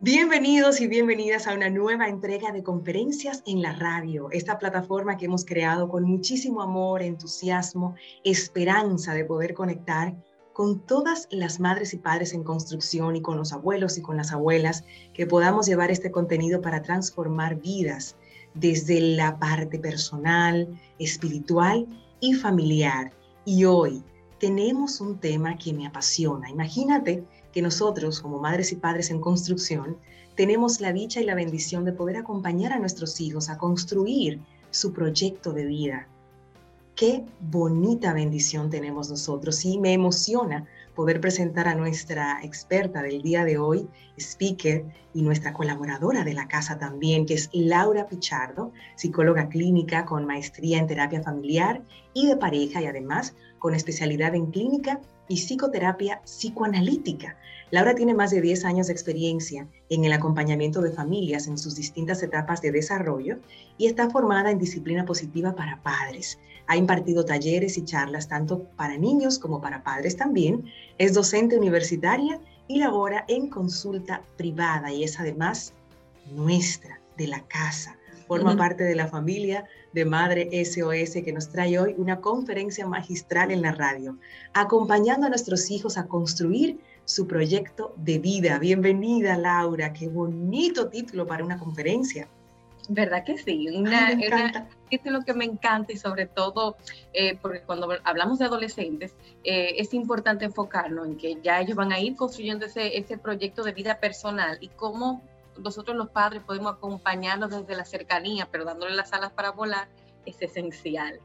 Bienvenidos y bienvenidas a una nueva entrega de Conferencias en la Radio, esta plataforma que hemos creado con muchísimo amor, entusiasmo, esperanza de poder conectar con todas las madres y padres en construcción y con los abuelos y con las abuelas, que podamos llevar este contenido para transformar vidas desde la parte personal, espiritual y familiar. Y hoy tenemos un tema que me apasiona. Imagínate que nosotros, como madres y padres en construcción, tenemos la dicha y la bendición de poder acompañar a nuestros hijos a construir su proyecto de vida. Qué bonita bendición tenemos nosotros y me emociona poder presentar a nuestra experta del día de hoy, speaker y nuestra colaboradora de la casa también, que es Laura Pichardo, psicóloga clínica con maestría en terapia familiar y de pareja y además con especialidad en clínica y psicoterapia psicoanalítica. Laura tiene más de 10 años de experiencia en el acompañamiento de familias en sus distintas etapas de desarrollo y está formada en disciplina positiva para padres. Ha impartido talleres y charlas tanto para niños como para padres también. Es docente universitaria y labora en consulta privada y es además nuestra, de la casa. Forma parte de la familia de Madre SOS que nos trae hoy una conferencia magistral en la radio, acompañando a nuestros hijos a construir su proyecto de vida. Bienvenida, Laura. Qué bonito título para una conferencia. ¿Verdad que sí? Una, un título que me encanta y sobre todo eh, porque cuando hablamos de adolescentes eh, es importante enfocarnos en que ya ellos van a ir construyendo ese, ese proyecto de vida personal y cómo nosotros los padres podemos acompañarlos desde la cercanía, pero dándole las alas para volar, es esencial.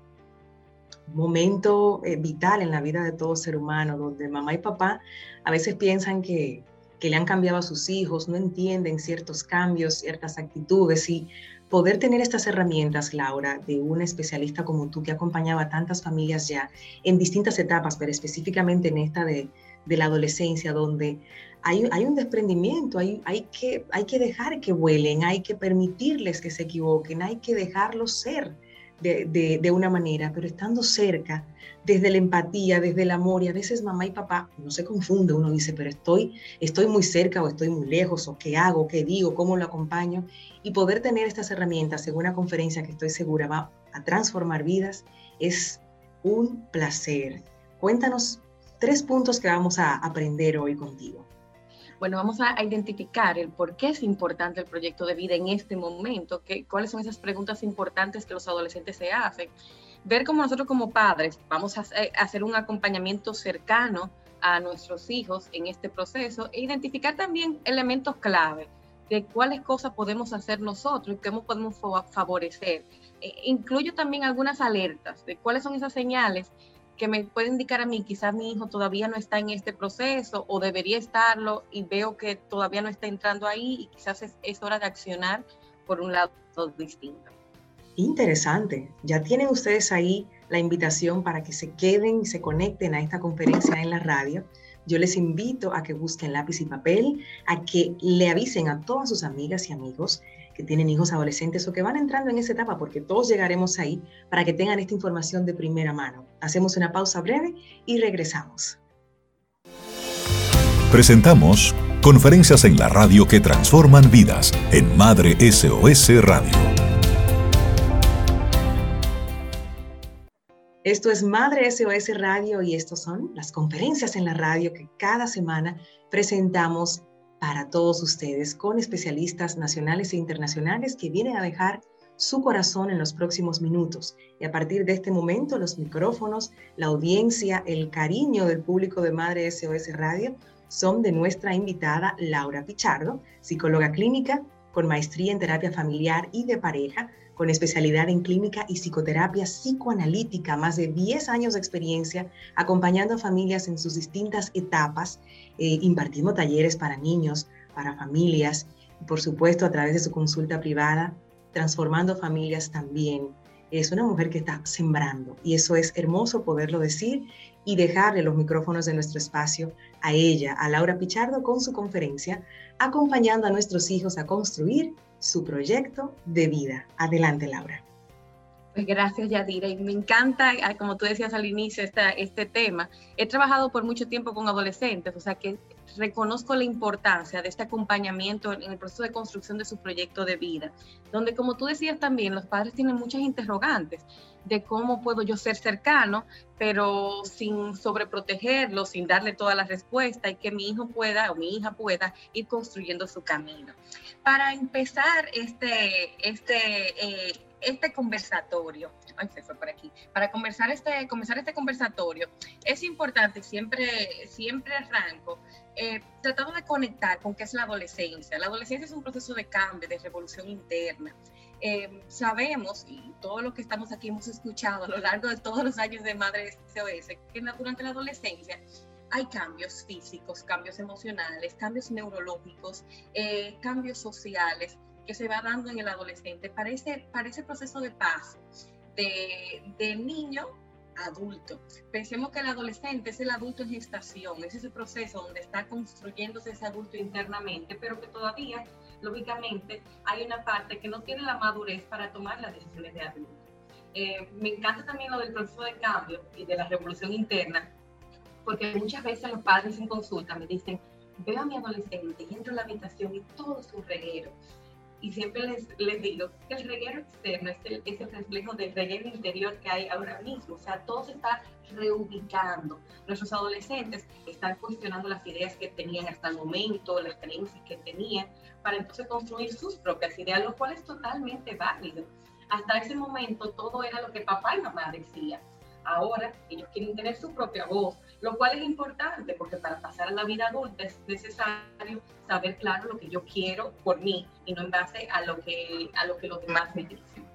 Momento eh, vital en la vida de todo ser humano, donde mamá y papá a veces piensan que, que le han cambiado a sus hijos, no entienden ciertos cambios, ciertas actitudes y poder tener estas herramientas, Laura, de una especialista como tú que acompañaba a tantas familias ya en distintas etapas, pero específicamente en esta de, de la adolescencia, donde hay, un desprendimiento, hay, que, dejar que vuelen, hay que permitirles que se equivoquen, hay que dejarlos ser de, una manera, pero estando cerca, desde la empatía, desde el amor, y a veces mamá y papá, no se confunde, uno dice, pero estoy, estoy muy cerca o estoy muy lejos, o qué hago, qué digo, cómo lo acompaño, y poder tener estas herramientas en una conferencia que estoy segura va a transformar vidas, es un placer. Cuéntanos tres puntos que vamos a aprender hoy contigo. Bueno, vamos a, identificar el por qué es importante el proyecto de vida en este momento, que, cuáles son esas preguntas importantes que los adolescentes se hacen. Ver cómo nosotros como padres vamos a hacer un acompañamiento cercano a nuestros hijos en este proceso e identificar también elementos clave de cuáles cosas podemos hacer nosotros y cómo podemos favorecer. E, incluyo también algunas alertas de cuáles son esas señales que me puede indicar a mí, quizás mi hijo todavía no está en este proceso o debería estarlo y veo que todavía no está entrando ahí y quizás es, hora de accionar por un lado distinto. Interesante. Ya tienen ustedes ahí la invitación para que se queden y se conecten a esta conferencia en la radio. Yo les invito a que busquen lápiz y papel, a que le avisen a todas sus amigas y amigos que tienen hijos adolescentes o que van entrando en esa etapa, porque todos llegaremos ahí para que tengan esta información de primera mano. Hacemos una pausa breve y regresamos. Presentamos conferencias en la radio que transforman vidas en Madre SOS Radio. Esto es Madre SOS Radio y estas son las conferencias en la radio que cada semana presentamos para todos ustedes con especialistas nacionales e internacionales que vienen a dejar su corazón en los próximos minutos. Y a partir de este momento, los micrófonos, la audiencia, el cariño del público de Madre SOS Radio son de nuestra invitada Laura Pichardo, psicóloga clínica con maestría en terapia familiar y de pareja, con especialidad en clínica y psicoterapia psicoanalítica, más de 10 años de experiencia acompañando a familias en sus distintas etapas, eh, impartiendo talleres para niños, para familias, y por supuesto a través de su consulta privada, transformando familias también. Es una mujer que está sembrando y eso es hermoso poderlo decir y dejarle los micrófonos de nuestro espacio a ella, a Laura Pichardo, con su conferencia, acompañando a nuestros hijos a construir su proyecto de vida. Adelante, Laura. Pues gracias, Yadira. Y me encanta, ah, como tú decías al inicio, este tema. He trabajado por mucho tiempo con adolescentes, o sea que reconozco la importancia de este acompañamiento en el proceso de construcción de su proyecto de vida, donde, como tú decías también, los padres tienen muchas interrogantes de cómo puedo yo ser cercano, pero sin sobreprotegerlo, sin darle toda la respuesta y que mi hijo pueda o mi hija pueda ir construyendo su camino. Para empezar este, este, eh, este conversatorio, ay, se fue por aquí, para conversar este, comenzar este conversatorio, es importante, siempre, siempre arranco, eh, tratando de conectar con qué es la adolescencia. La adolescencia es un proceso de cambio, de revolución interna. Eh, sabemos, y todo lo que estamos aquí hemos escuchado a lo largo de todos los años de Madre SOS, que durante la adolescencia hay cambios físicos, cambios emocionales, cambios neurológicos, eh, cambios sociales que se va dando en el adolescente para ese, para ese proceso de paz de, de niño adulto. Pensemos que el adolescente es el adulto en gestación, es ese proceso donde está construyéndose ese adulto internamente, pero que todavía, lógicamente, hay una parte que no tiene la madurez para tomar las decisiones de adulto. Eh, me encanta también lo del proceso de cambio y de la revolución interna, porque muchas veces los padres en consulta me dicen, veo a mi adolescente y entro en la habitación y todo es un reguero y siempre les, les digo que el reguero externo es el, es el reflejo del reguero interior que hay ahora mismo. O sea, todo se está reubicando. Nuestros adolescentes están cuestionando las ideas que tenían hasta el momento, las creencias que tenían, para entonces construir sus propias ideas, lo cual es totalmente válido. Hasta ese momento todo era lo que papá y mamá decían. Ahora ellos quieren tener su propia voz, lo cual es importante porque para pasar a la vida adulta es necesario saber claro lo que yo quiero por mí y no en base a lo que, a lo que los demás me dicen.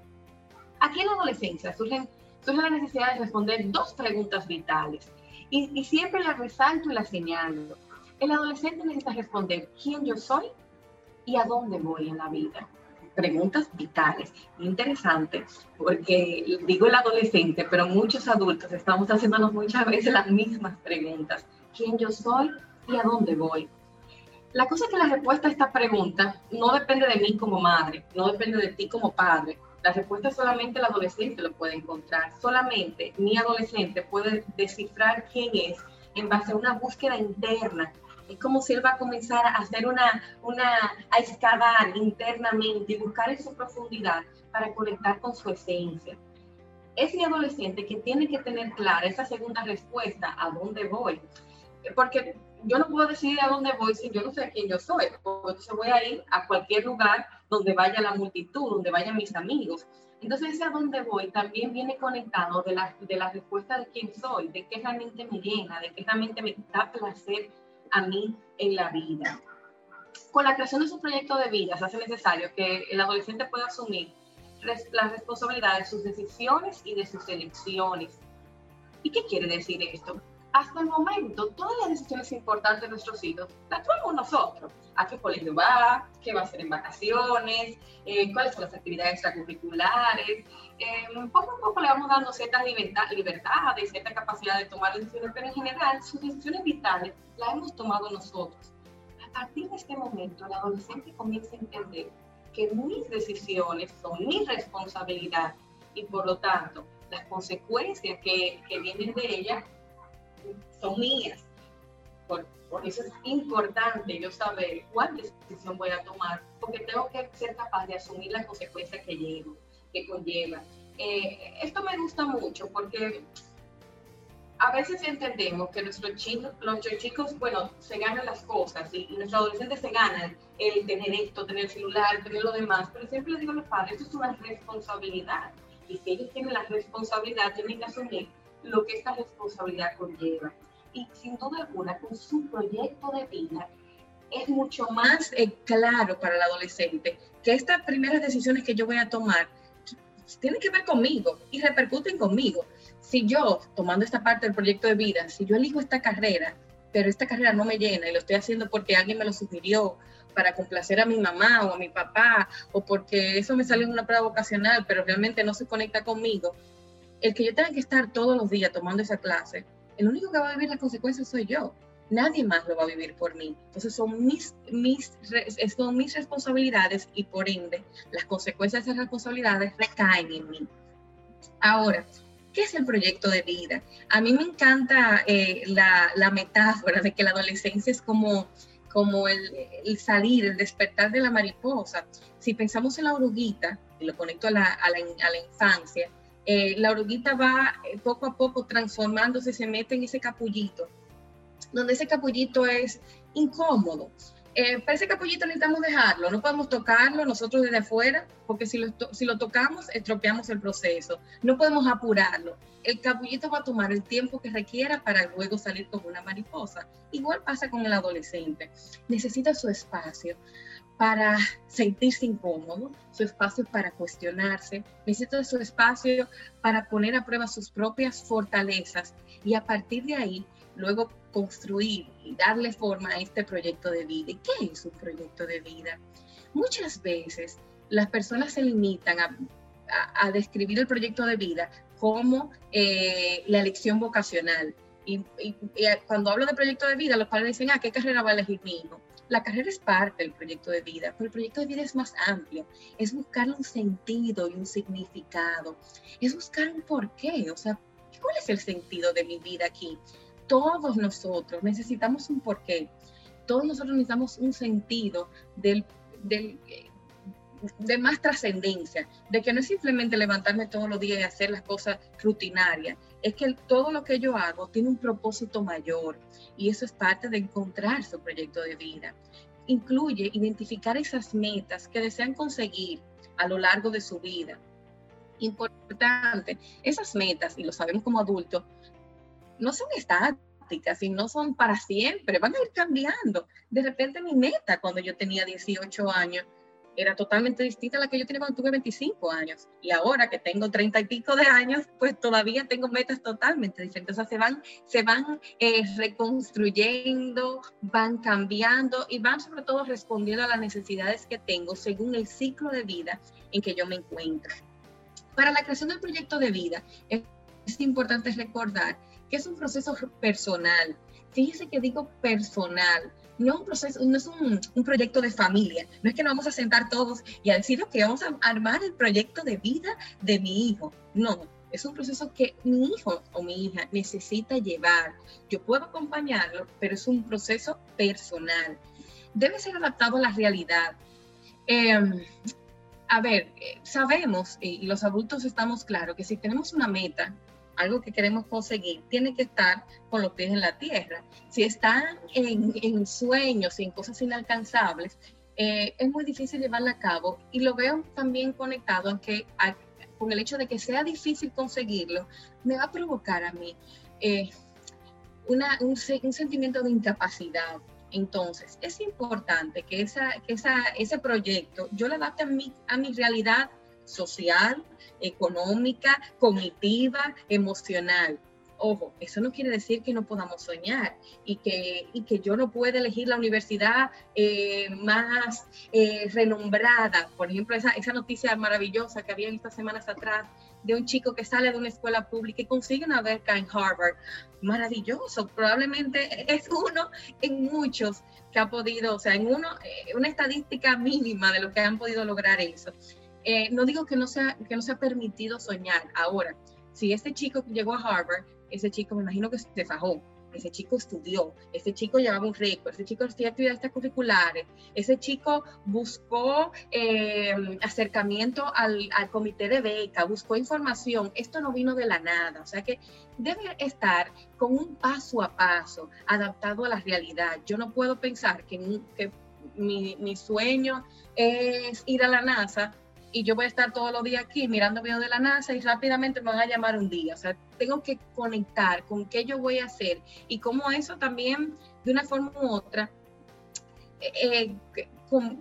Aquí en la adolescencia surgen, surge la necesidad de responder dos preguntas vitales y, y siempre las resalto y las señalo. El adolescente necesita responder quién yo soy y a dónde voy en la vida preguntas vitales, interesantes, porque digo el adolescente, pero muchos adultos estamos haciéndonos muchas veces las mismas preguntas. ¿Quién yo soy y a dónde voy? La cosa es que la respuesta a esta pregunta no depende de mí como madre, no depende de ti como padre. La respuesta solamente el adolescente lo puede encontrar. Solamente mi adolescente puede descifrar quién es en base a una búsqueda interna es como si él va a comenzar a hacer una, una, a excavar internamente y buscar en su profundidad para conectar con su esencia. Es mi adolescente que tiene que tener clara esa segunda respuesta, ¿a dónde voy? Porque yo no puedo decidir a dónde voy si yo no sé quién yo soy, entonces voy a ir a cualquier lugar donde vaya la multitud, donde vayan mis amigos. Entonces ese a dónde voy también viene conectado de la, de la respuesta de quién soy, de qué realmente me llena, de qué realmente me da placer a mí en la vida. Con la creación de su proyecto de vida se hace necesario que el adolescente pueda asumir la responsabilidad de sus decisiones y de sus elecciones. ¿Y qué quiere decir esto? Hasta el momento, todas las decisiones importantes de nuestros hijos las tomamos nosotros. ¿A qué colegio va? ¿Qué va a hacer en vacaciones? Eh, ¿Cuáles son las actividades extracurriculares? Eh, poco a poco le vamos dando ciertas libertades, cierta capacidad de tomar decisiones, pero en general sus decisiones vitales las hemos tomado nosotros. A partir de este momento, el adolescente comienza a entender que mis decisiones son mi responsabilidad y por lo tanto las consecuencias que, que vienen de ellas son mías. Por, eso es importante yo saber cuál decisión voy a tomar, porque tengo que ser capaz de asumir las consecuencias que llevo que conlleva. Eh, esto me gusta mucho porque a veces entendemos que nuestros chicos, nuestros chicos, bueno, se ganan las cosas y, nuestros adolescentes se ganan el tener esto, tener el celular, tener lo demás, pero siempre les digo a los padres, esto es una responsabilidad y si ellos tienen la responsabilidad, tienen que asumir lo que esta responsabilidad conlleva. Y sin duda alguna, con su proyecto de vida, es mucho más eh, claro para el adolescente que estas primeras decisiones que yo voy a tomar tienen que ver conmigo y repercuten conmigo. Si yo, tomando esta parte del proyecto de vida, si yo elijo esta carrera, pero esta carrera no me llena y lo estoy haciendo porque alguien me lo sugirió para complacer a mi mamá o a mi papá, o porque eso me sale en una prueba vocacional, pero realmente no se conecta conmigo, el que yo tenga que estar todos los días tomando esa clase, el único que va a vivir las consecuencias soy yo nadie más lo va a vivir por mí. Entonces son mis, mis, son mis responsabilidades y por ende las consecuencias de esas responsabilidades recaen en mí. Ahora, ¿qué es el proyecto de vida? A mí me encanta eh, la, la, metáfora de que la adolescencia es como, como el, el, salir, el despertar de la mariposa. Si pensamos en la oruguita, y lo conecto a la, a la, a la infancia, eh, la oruguita va eh, poco a poco transformándose, se mete en ese capullito, donde ese capullito es incómodo. Eh, ese capullito necesitamos dejarlo, no podemos tocarlo nosotros desde afuera, porque si lo, si lo tocamos, estropeamos el proceso. No podemos apurarlo. El capullito va a tomar el tiempo que requiera para luego salir como una mariposa. Igual pasa con el adolescente. Necesita su espacio para sentirse incómodo, su espacio para cuestionarse, necesita su espacio para poner a prueba sus propias fortalezas y a partir de ahí luego construir y darle forma a este proyecto de vida. ¿Y qué es un proyecto de vida? Muchas veces las personas se limitan a, describir el proyecto de vida como eh, la elección vocacional. Y, cuando hablo de proyecto de vida, los padres dicen, ah, ¿qué carrera va a elegir mi hijo? La carrera es parte del proyecto de vida, pero el proyecto de vida es más amplio, es buscar un sentido y un significado, es buscar un porqué, o sea, ¿cuál es el sentido de mi vida aquí? Todos nosotros necesitamos un porqué, todos nosotros necesitamos un sentido del, de más trascendencia, de que no es simplemente levantarme todos los días y hacer las cosas rutinarias, es que todo lo que yo hago tiene un propósito mayor y eso es parte de encontrar su proyecto de vida. Incluye identificar esas metas que desean conseguir a lo largo de su vida. Importante, esas metas, y lo sabemos como adultos, no son estáticas y no son para siempre, van a ir cambiando. De repente mi meta cuando yo tenía 18 años era totalmente distinta a la que yo tenía cuando tuve 25 años. Y ahora que tengo 30 y pico de años, pues todavía tengo metas totalmente diferentes. O sea, se van, se van eh, reconstruyendo, van cambiando y van sobre todo respondiendo a las necesidades que tengo según el ciclo de vida en que yo me encuentro. Para la creación del proyecto de vida, es, importante recordar que es un proceso personal. Fíjese que digo personal, no un proceso, no es un, un, proyecto de familia, no es que nos vamos a sentar todos y a decir, vamos a armar el proyecto de vida de mi hijo. No, es un proceso que mi hijo o mi hija necesita llevar. Yo puedo acompañarlo, pero es un proceso personal. Debe ser adaptado a la realidad. Em, a ver, eh, sabemos y los adultos estamos claros que si tenemos una meta, algo que queremos conseguir, tiene que estar con los pies en la tierra. Si están en, sueños y en cosas inalcanzables, eh, es muy difícil llevarla a cabo y lo veo también conectado en que con el hecho de que sea difícil conseguirlo, me va a provocar a mí eh, una, un, sentimiento de incapacidad. Entonces, es importante que, esa, que esa, ese proyecto yo lo adapte a mi, a mi realidad social, económica, cognitiva, emocional. Ojo, eso no quiere decir que no podamos soñar y que, y que yo no pueda elegir la universidad eh, más eh, renombrada. Por ejemplo, esa, esa noticia maravillosa que había estas semanas atrás de un chico que sale de una escuela pública y consigue una beca en Harvard. Maravilloso, probablemente es uno en muchos que ha podido, o sea, en uno, eh, una estadística mínima de lo que han podido lograr eso. Eh, no digo que no, sea, que no sea permitido soñar. Ahora, si este chico llegó a Harvard, ese chico me imagino que se fajó, ese chico estudió, ese chico llevaba un récord, ese chico hacía actividades curriculares, ese chico buscó eh, acercamiento al, al, comité de beca, buscó información, esto no vino de la nada, o sea que debe estar con un paso a paso, adaptado a la realidad. Yo no puedo pensar que, que mi, mi sueño es ir a la NASA y yo voy a estar todos los días aquí mirando videos de la NASA y rápidamente me van a llamar un día. O sea, tengo que conectar con qué yo voy a hacer y cómo eso también, de una forma u otra, eh, eh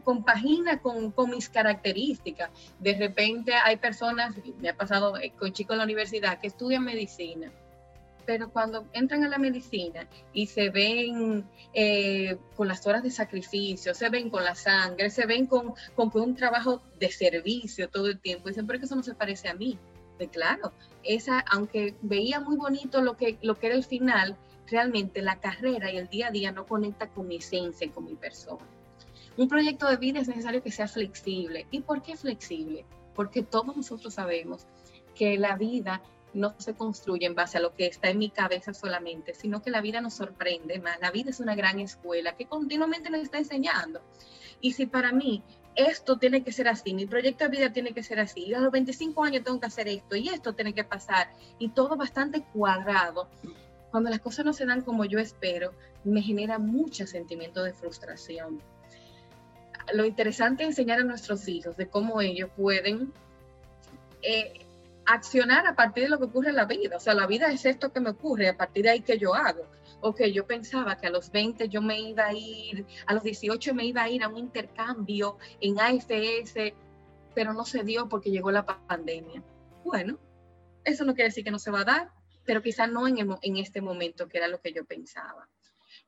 compagina con, con, mis características. De repente hay personas, me ha pasado eh, con chicos en la universidad que estudian medicina pero cuando entran a la medicina y se ven eh, con las horas de sacrificio, se ven con la sangre, se ven con, con, un trabajo de servicio todo el tiempo, dicen, pero que eso no se parece a mí. Pues claro, esa, aunque veía muy bonito lo que, lo que era el final, realmente la carrera y el día a día no conecta con mi esencia y con mi persona. Un proyecto de vida es necesario que sea flexible. ¿Y por qué flexible? Porque todos nosotros sabemos que la vida no se construye en base a lo que está en mi cabeza solamente, sino que la vida nos sorprende más. La vida es una gran escuela que continuamente nos está enseñando. Y si para mí esto tiene que ser así, mi proyecto de vida tiene que ser así, a los 25 años tengo que hacer esto y esto tiene que pasar, y todo bastante cuadrado, cuando las cosas no se dan como yo espero, me genera mucho sentimiento de frustración. Lo interesante es enseñar a nuestros hijos de cómo ellos pueden eh, accionar a partir de lo que ocurre en la vida. O sea, la vida es esto que me ocurre, a partir de ahí que yo hago. Ok, yo pensaba que a los 20 yo me iba a ir, a los 18 me iba a ir a un intercambio en AFS, pero no se dio porque llegó la pandemia. Bueno, eso no quiere decir que no se va a dar, pero quizás no en, en este momento, que era lo que yo pensaba.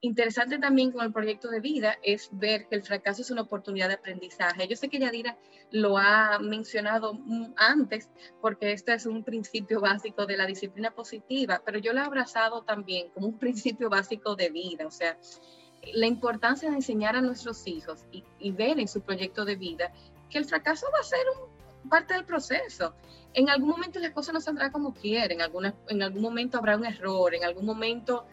Interesante también con el proyecto de vida es ver que el fracaso es una oportunidad de aprendizaje. Yo sé que Yadira lo ha mencionado antes porque este es un principio básico de la disciplina positiva, pero yo lo he abrazado también como un principio básico de vida. O sea, la importancia de enseñar a nuestros hijos y, ver en su proyecto de vida que el fracaso va a ser parte del proceso. En algún momento las cosas no saldrán como quieren, en, en algún momento habrá un error, en algún momento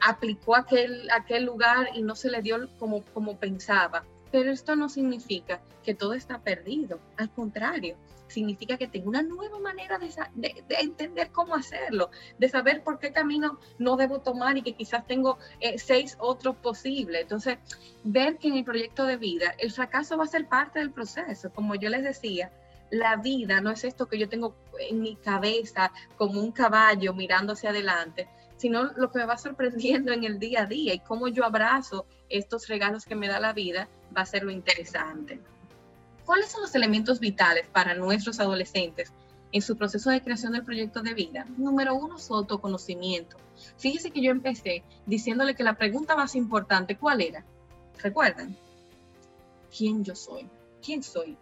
aplicó aquel, aquel lugar y no se le dio como, como pensaba. Pero esto no significa que todo está perdido. Al contrario, significa que tengo una nueva manera de, de, entender cómo hacerlo, de saber por qué camino no debo tomar y que quizás tengo eh, seis otros posibles. Entonces, ver que en el proyecto de vida el fracaso va a ser parte del proceso. Como yo les decía, la vida no es esto que yo tengo en mi cabeza como un caballo mirando hacia adelante, sino lo que me va sorprendiendo en el día a día y cómo yo abrazo estos regalos que me da la vida va a ser lo interesante. ¿Cuáles son los elementos vitales para nuestros adolescentes en su proceso de creación del proyecto de vida? Número uno, su autoconocimiento. Fíjese que yo empecé diciéndole que la pregunta más importante, ¿cuál era? ¿Recuerdan? ¿Quién yo soy? ¿Quién soy?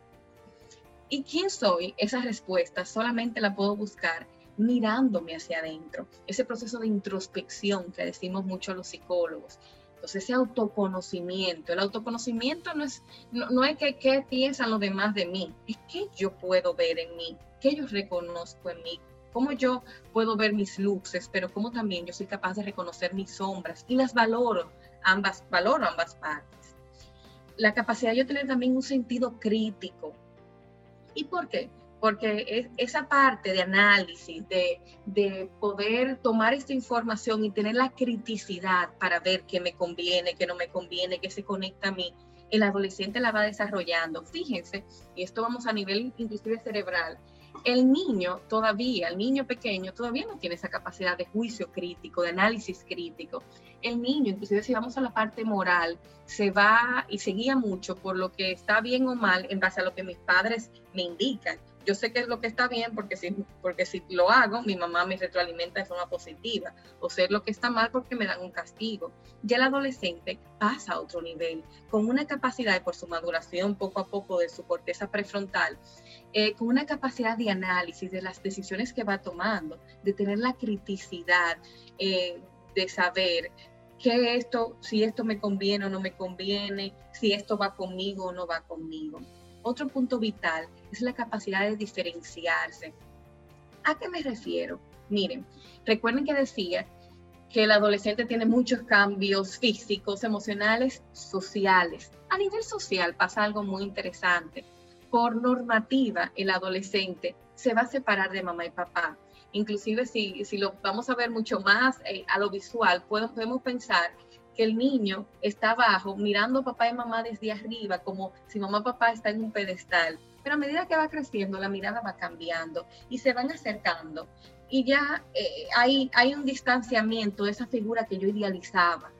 ¿Y quién soy? Esa respuesta solamente la puedo buscar mirándome hacia adentro, ese proceso de introspección que decimos mucho los psicólogos. Entonces, ese autoconocimiento, el autoconocimiento no es, no, es que qué piensan los demás de mí, es que yo puedo ver en mí, que yo reconozco en mí, cómo yo puedo ver mis luces, pero cómo también yo soy capaz de reconocer mis sombras y las valoro, ambas, valoro ambas partes. La capacidad de yo tener también un sentido crítico. ¿Y por qué? Porque es esa parte de análisis, de, de, poder tomar esta información y tener la criticidad para ver qué me conviene, qué no me conviene, qué se conecta a mí, el adolescente la va desarrollando. Fíjense, y esto vamos a nivel inclusive cerebral, el niño todavía, el niño pequeño todavía no tiene esa capacidad de juicio crítico, de análisis crítico. El niño, inclusive si vamos a la parte moral, se va y se guía mucho por lo que está bien o mal en base a lo que mis padres me indican yo sé que es lo que está bien porque si, porque si lo hago, mi mamá me retroalimenta de forma positiva, o sé lo que está mal porque me dan un castigo. Ya el adolescente pasa a otro nivel, con una capacidad, por su maduración poco a poco de su corteza prefrontal, eh, con una capacidad de análisis de las decisiones que va tomando, de tener la criticidad, eh, de saber que esto, si esto me conviene o no me conviene, si esto va conmigo o no va conmigo. Otro punto vital es la capacidad de diferenciarse. ¿A qué me refiero? Miren, recuerden que decía que el adolescente tiene muchos cambios físicos, emocionales, sociales. A nivel social pasa algo muy interesante. Por normativa, el adolescente se va a separar de mamá y papá. Inclusive si, si lo vamos a ver mucho más eh, a lo visual, podemos pensar que el niño está abajo mirando a papá y mamá desde arriba, como si mamá y papá están en un pedestal. Pero a medida que va creciendo, la mirada va cambiando y se van acercando. Y ya eh, hay, hay un distanciamiento de esa figura que yo idealizaba.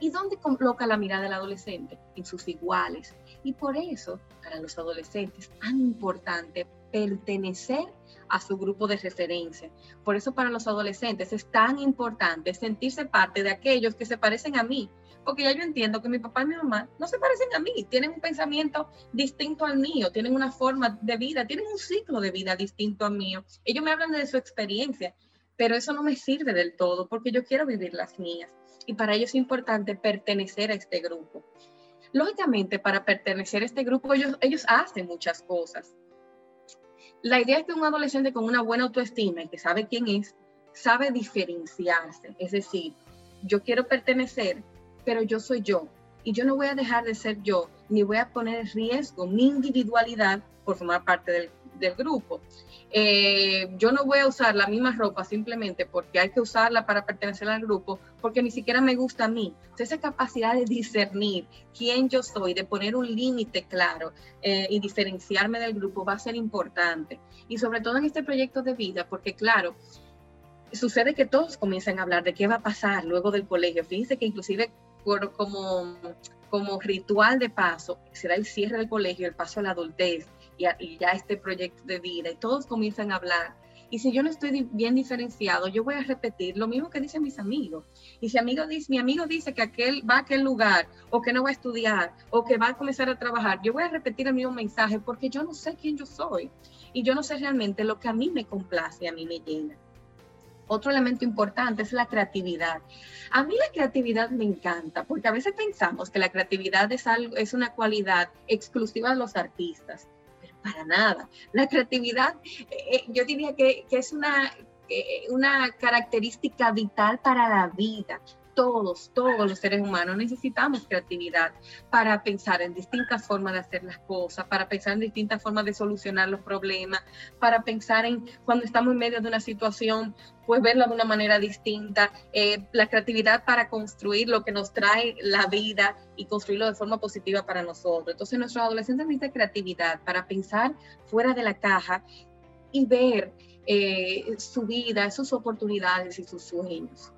¿Y dónde coloca la mirada del adolescente? En sus iguales. Y por eso, para los adolescentes, es tan importante pertenecer a su grupo de referencia. Por eso para los adolescentes es tan importante sentirse parte de aquellos que se parecen a mí, porque ya yo entiendo que mi papá y mi mamá no se parecen a mí, tienen un pensamiento distinto al mío, tienen una forma de vida, tienen un ciclo de vida distinto al mío. Ellos me hablan de su experiencia, pero eso no me sirve del todo porque yo quiero vivir las mías. Y para ellos es importante pertenecer a este grupo. Lógicamente, para pertenecer a este grupo, ellos, ellos hacen muchas cosas La idea es que un adolescente con una buena autoestima y que sabe quién es, sabe diferenciarse. Es decir, yo quiero pertenecer, pero yo soy yo. Y yo no voy a dejar de ser yo, ni voy a poner en riesgo mi individualidad por formar parte del, del grupo. Eh, yo no voy a usar la misma ropa simplemente porque hay que usarla para pertenecer al grupo, porque ni siquiera me gusta a mí. Esa capacidad de discernir quién yo soy, de poner un límite claro eh, y diferenciarme del grupo va a ser importante. Y sobre todo en este proyecto de vida, porque claro, sucede que todos comienzan a hablar de qué va a pasar luego del colegio. Fíjense que inclusive como, como ritual de paso será el cierre del colegio, el paso a la adultez y, ya este proyecto de vida y todos comienzan a hablar. Y si yo no estoy bien diferenciado, yo voy a repetir lo mismo que dicen mis amigos. Y si amigo dice, mi amigo dice que aquel va a aquel lugar, o que no va a estudiar, o que va a comenzar a trabajar, yo voy a repetir el mismo mensaje porque yo no sé quién yo soy. Y yo no sé realmente lo que a mí me complace, a mí me llena. Otro elemento importante es la creatividad. A mí la creatividad me encanta, porque a veces pensamos que la creatividad es, algo, es una cualidad exclusiva de los artistas para nada. La creatividad, eh, eh, yo diría que, es una, eh, una característica vital para la vida todos, todos los seres humanos necesitamos creatividad para pensar en distintas formas de hacer las cosas, para pensar en distintas formas de solucionar los problemas, para pensar en cuando estamos en medio de una situación, pues verlo de una manera distinta, eh, la creatividad para construir lo que nos trae la vida y construirlo de forma positiva para nosotros. Entonces nuestros adolescentes necesitan creatividad para pensar fuera de la caja y ver eh, su vida, sus oportunidades y sus sueños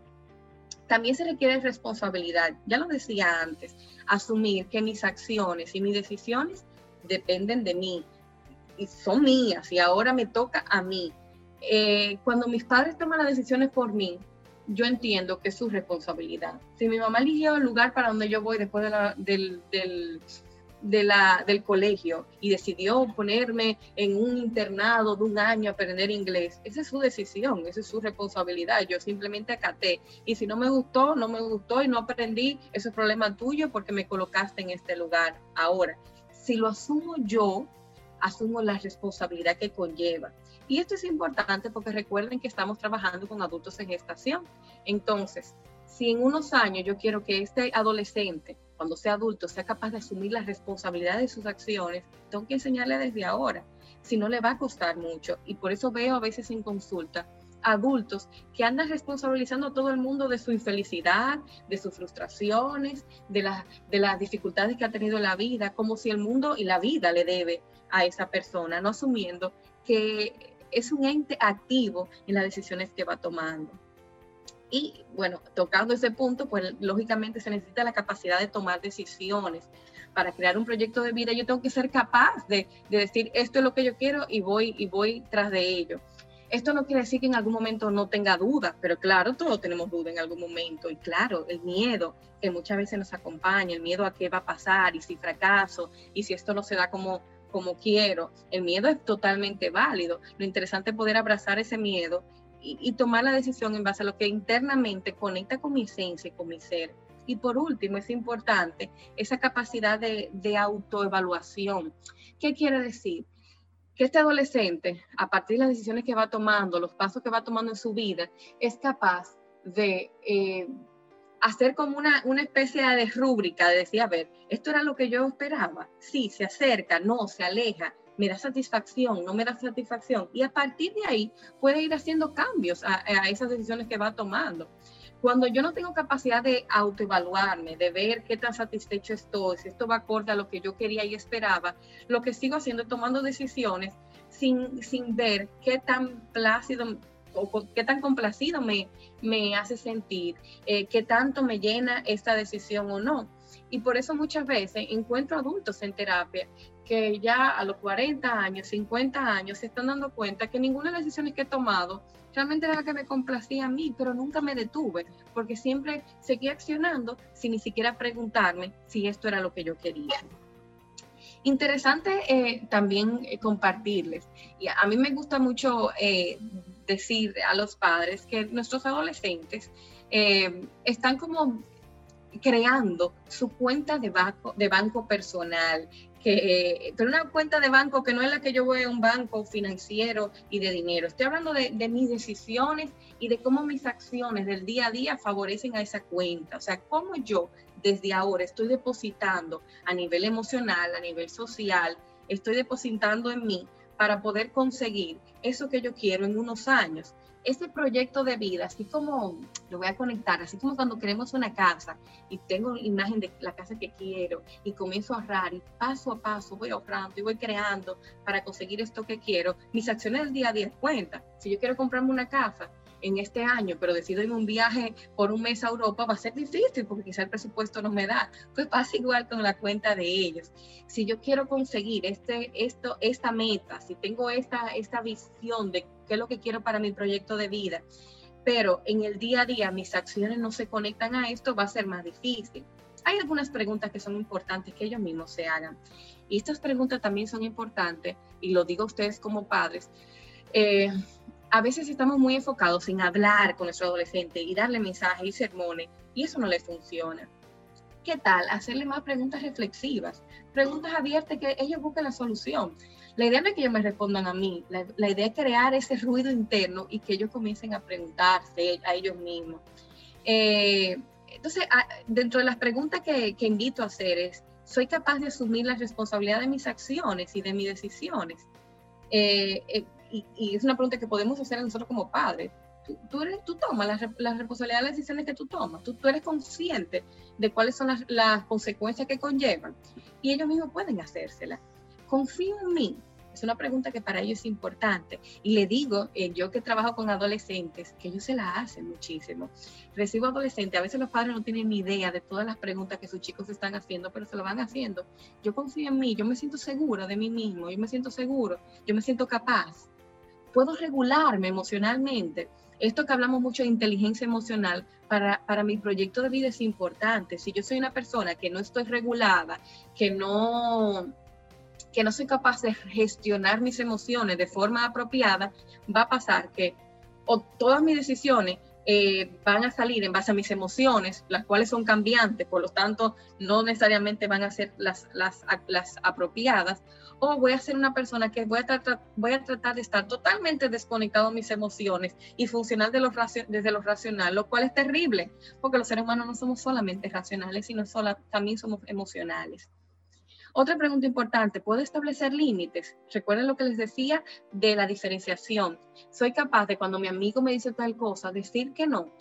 también se requiere responsabilidad. Ya lo decía antes, asumir que mis acciones y mis decisiones dependen de mí y son mías y ahora me toca a mí. Eh, cuando mis padres toman las decisiones por mí, yo entiendo que es su responsabilidad. Si mi mamá eligió el lugar para donde yo voy después de la, del, del de la, del colegio y decidió ponerme en un internado de un año a aprender inglés, esa es su decisión, esa es su responsabilidad. Yo simplemente acaté. Y si no me gustó, no me gustó y no aprendí, eso es problema tuyo porque me colocaste en este lugar. Ahora, si lo asumo yo, asumo la responsabilidad que conlleva. Y esto es importante porque recuerden que estamos trabajando con adultos en gestación. Entonces, si en unos años yo quiero que este adolescente cuando sea adulto, sea capaz de asumir la responsabilidad de sus acciones, tengo que enseñarle desde ahora. Si no, le va a costar mucho. Y por eso veo a veces en consulta adultos que andan responsabilizando a todo el mundo de su infelicidad, de sus frustraciones, de, de las dificultades que ha tenido en la vida, como si el mundo y la vida le debe a esa persona, no asumiendo que es un ente activo en las decisiones que va tomando. Y bueno, tocando ese punto, pues lógicamente se necesita la capacidad de tomar decisiones. Para crear un proyecto de vida yo tengo que ser capaz de, decir esto es lo que yo quiero y voy, y voy tras de ello. Esto no quiere decir que en algún momento no tenga dudas, pero claro, todos tenemos dudas en algún momento. Y claro, el miedo que muchas veces nos acompaña, el miedo a qué va a pasar y si fracaso y si esto no se da como, como quiero, el miedo es totalmente válido. Lo interesante es poder abrazar ese miedo y, tomar la decisión en base a lo que internamente conecta con mi esencia y con mi ser. Y por último, es importante esa capacidad de, autoevaluación. ¿Qué quiere decir? Que este adolescente, a partir de las decisiones que va tomando, los pasos que va tomando en su vida, es capaz de eh, hacer como una, una especie de rúbrica, de decir, a ver, esto era lo que yo esperaba, sí, se acerca, no, se aleja, me da satisfacción, no me da satisfacción. Y a partir de ahí puede ir haciendo cambios a, esas decisiones que va tomando. Cuando yo no tengo capacidad de autoevaluarme, de ver qué tan satisfecho estoy, si esto va acorde a lo que yo quería y esperaba, lo que sigo haciendo es tomando decisiones sin, sin ver qué tan plácido o qué tan complacido me, me hace sentir, eh, qué tanto me llena esta decisión o no. Y por eso muchas veces encuentro adultos en terapia que ya a los 40 años, 50 años, se están dando cuenta que ninguna de las decisiones que he tomado realmente era la que me complacía a mí, pero nunca me detuve, porque siempre seguí accionando sin ni siquiera preguntarme si esto era lo que yo quería. Interesante eh, también eh, compartirles, y a mí me gusta mucho eh, decir a los padres que nuestros adolescentes están como creando su cuenta de banco, de banco personal, que, pero una cuenta de banco que no es la que yo voy a un banco financiero y de dinero. Estoy hablando de, de, mis decisiones y de cómo mis acciones del día a día favorecen a esa cuenta. O sea, cómo yo desde ahora estoy depositando a nivel emocional, a nivel social, estoy depositando en mí para poder conseguir eso que yo quiero en unos años este proyecto de vida, así como lo voy a conectar, así como cuando queremos una casa y tengo imagen de la casa que quiero y comienzo a ahorrar y paso a paso voy ahorrando y voy creando para conseguir esto que quiero, mis acciones del día a día cuentan. Si yo quiero comprarme una casa, en este año, pero decido ir un viaje por un mes a Europa, va a ser difícil porque quizá el presupuesto no me da. Pues pasa igual con la cuenta de ellos. Si yo quiero conseguir este, esto, esta meta, si tengo esta, esta visión de qué es lo que quiero para mi proyecto de vida, pero en el día a día mis acciones no se conectan a esto, va a ser más difícil. Hay algunas preguntas que son importantes que ellos mismos se hagan. Y estas preguntas también son importantes, y lo digo a ustedes como padres, eh, a veces estamos muy enfocados en hablar con nuestro adolescente y darle mensajes y sermones, y eso no le funciona. ¿Qué tal? Hacerle más preguntas reflexivas, preguntas abiertas que ellos busquen la solución. La idea no es que ellos me respondan a mí, la, idea es crear ese ruido interno y que ellos comiencen a preguntarse a ellos mismos. Eh, entonces, dentro de las preguntas que, invito a hacer es, ¿soy capaz de asumir la responsabilidad de mis acciones y de mis decisiones? Eh, eh, y, es una pregunta que podemos hacer nosotros como padres. Tú, eres, tú tomas las, las responsabilidades de las decisiones que tú tomas, tú, tú eres consciente de cuáles son las, las consecuencias que conllevan y ellos mismos pueden hacérselas. Confío en mí, es una pregunta que para ellos es importante. Y le digo, eh, yo que trabajo con adolescentes, que ellos se la hacen muchísimo. Recibo adolescentes, a veces los padres no tienen ni idea de todas las preguntas que sus chicos están haciendo, pero se lo van haciendo. Yo confío en mí, yo me siento segura de mí mismo, yo me siento seguro, yo me siento capaz puedo regularme emocionalmente. Esto que hablamos mucho de inteligencia emocional, para, para mi proyecto de vida es importante. Si yo soy una persona que no estoy regulada, que no, que no soy capaz de gestionar mis emociones de forma apropiada, va a pasar que o todas mis decisiones eh, van a salir en base a mis emociones, las cuales son cambiantes, por lo tanto no necesariamente van a ser las, las, las apropiadas, o voy a ser una persona que voy a, tratar, voy a tratar de estar totalmente desconectado de mis emociones y funcionar de desde lo racional, lo cual es terrible, porque los seres humanos no somos solamente racionales, sino sola, también somos emocionales. Otra pregunta importante, ¿puedo establecer límites? Recuerden lo que les decía de la diferenciación. Soy capaz de cuando mi amigo me dice tal cosa, decir que no.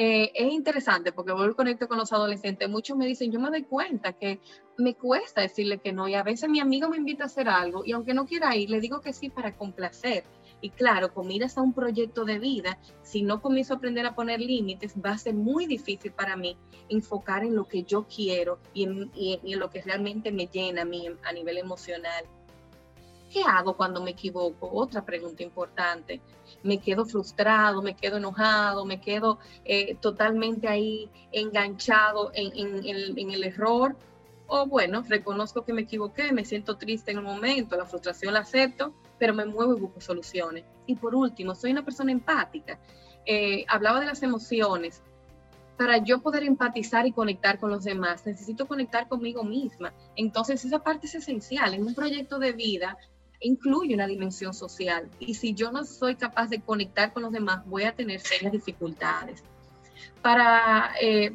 Eh, es interesante porque vuelvo conecto con los adolescentes. Muchos me dicen, yo me doy cuenta que me cuesta decirle que no y a veces mi amigo me invita a hacer algo y aunque no quiera ir, le digo que sí para complacer. Y claro, con miras a un proyecto de vida, si no comienzo a aprender a poner límites, va a ser muy difícil para mí enfocar en lo que yo quiero y en, lo que realmente me llena a mí a nivel emocional. ¿Qué hago cuando me equivoco? Otra pregunta importante. Me quedo frustrado, me quedo enojado, me quedo eh, totalmente ahí enganchado en, en el error. O bueno, reconozco que me equivoqué, me siento triste en el momento, la frustración la acepto, pero me muevo y busco soluciones. Y por último, soy una persona empática. Eh, hablaba de las emociones. Para yo poder empatizar y conectar con los demás, necesito conectar conmigo misma. Entonces, esa parte es esencial. En un proyecto de vida incluye una dimensión social. Y si yo no soy capaz de conectar con los demás, voy a tener serias dificultades. Para, eh,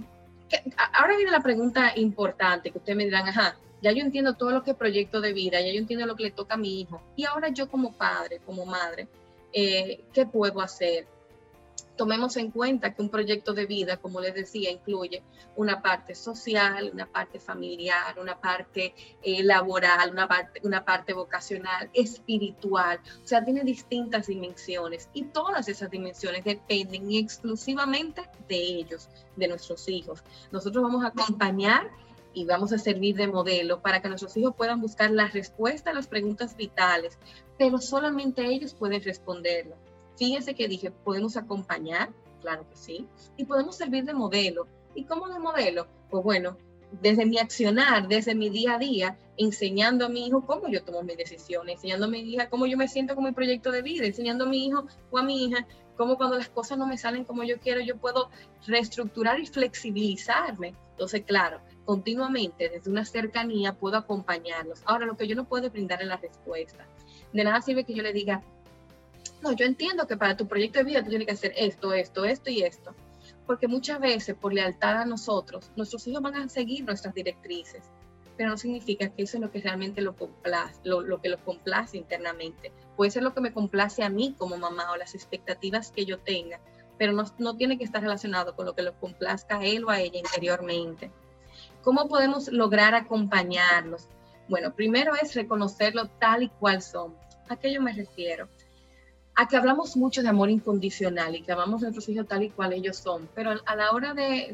ahora viene la pregunta importante que ustedes me dirán, ajá, ya yo entiendo todo lo que es proyecto de vida, ya yo entiendo lo que le toca a mi hijo. Y ahora yo como padre, como madre, eh, ¿qué puedo hacer? Tomemos en cuenta que un proyecto de vida, como les decía, incluye una parte social, una parte familiar, una parte eh, laboral, una parte, una parte vocacional, espiritual. O sea, tiene distintas dimensiones y todas esas dimensiones dependen exclusivamente de ellos, de nuestros hijos. Nosotros vamos a acompañar y vamos a servir de modelo para que nuestros hijos puedan buscar la respuesta a las preguntas vitales, pero solamente ellos pueden responderlo. Fíjense que dije, podemos acompañar, claro que sí, y podemos servir de modelo. ¿Y cómo de modelo? Pues bueno, desde mi accionar, desde mi día a día, enseñando a mi hijo cómo yo tomo mis decisiones, enseñando a mi hija cómo yo me siento con mi proyecto de vida, enseñando a mi hijo o a mi hija cómo cuando las cosas no me salen como yo quiero, yo puedo reestructurar y flexibilizarme. Entonces, claro, continuamente desde una cercanía puedo acompañarlos. Ahora, lo que yo no puedo es la respuesta. De nada sirve que yo le diga, no, yo entiendo que para tu proyecto de vida tú tienes que hacer esto, esto, esto y esto. Porque muchas veces, por lealtad a nosotros, nuestros hijos van a seguir nuestras directrices, pero no significa que eso es lo que realmente lo, complace, lo, que los complace internamente. Puede ser lo que me complace a mí como mamá o las expectativas que yo tenga, pero no, no tiene que estar relacionado con lo que lo complazca a él o a ella interiormente. ¿Cómo podemos lograr acompañarlos? Bueno, primero es reconocerlo tal y cual son. ¿A qué yo me refiero? A que hablamos mucho de amor incondicional y que amamos a nuestros hijos tal y cual ellos son, pero a la hora de,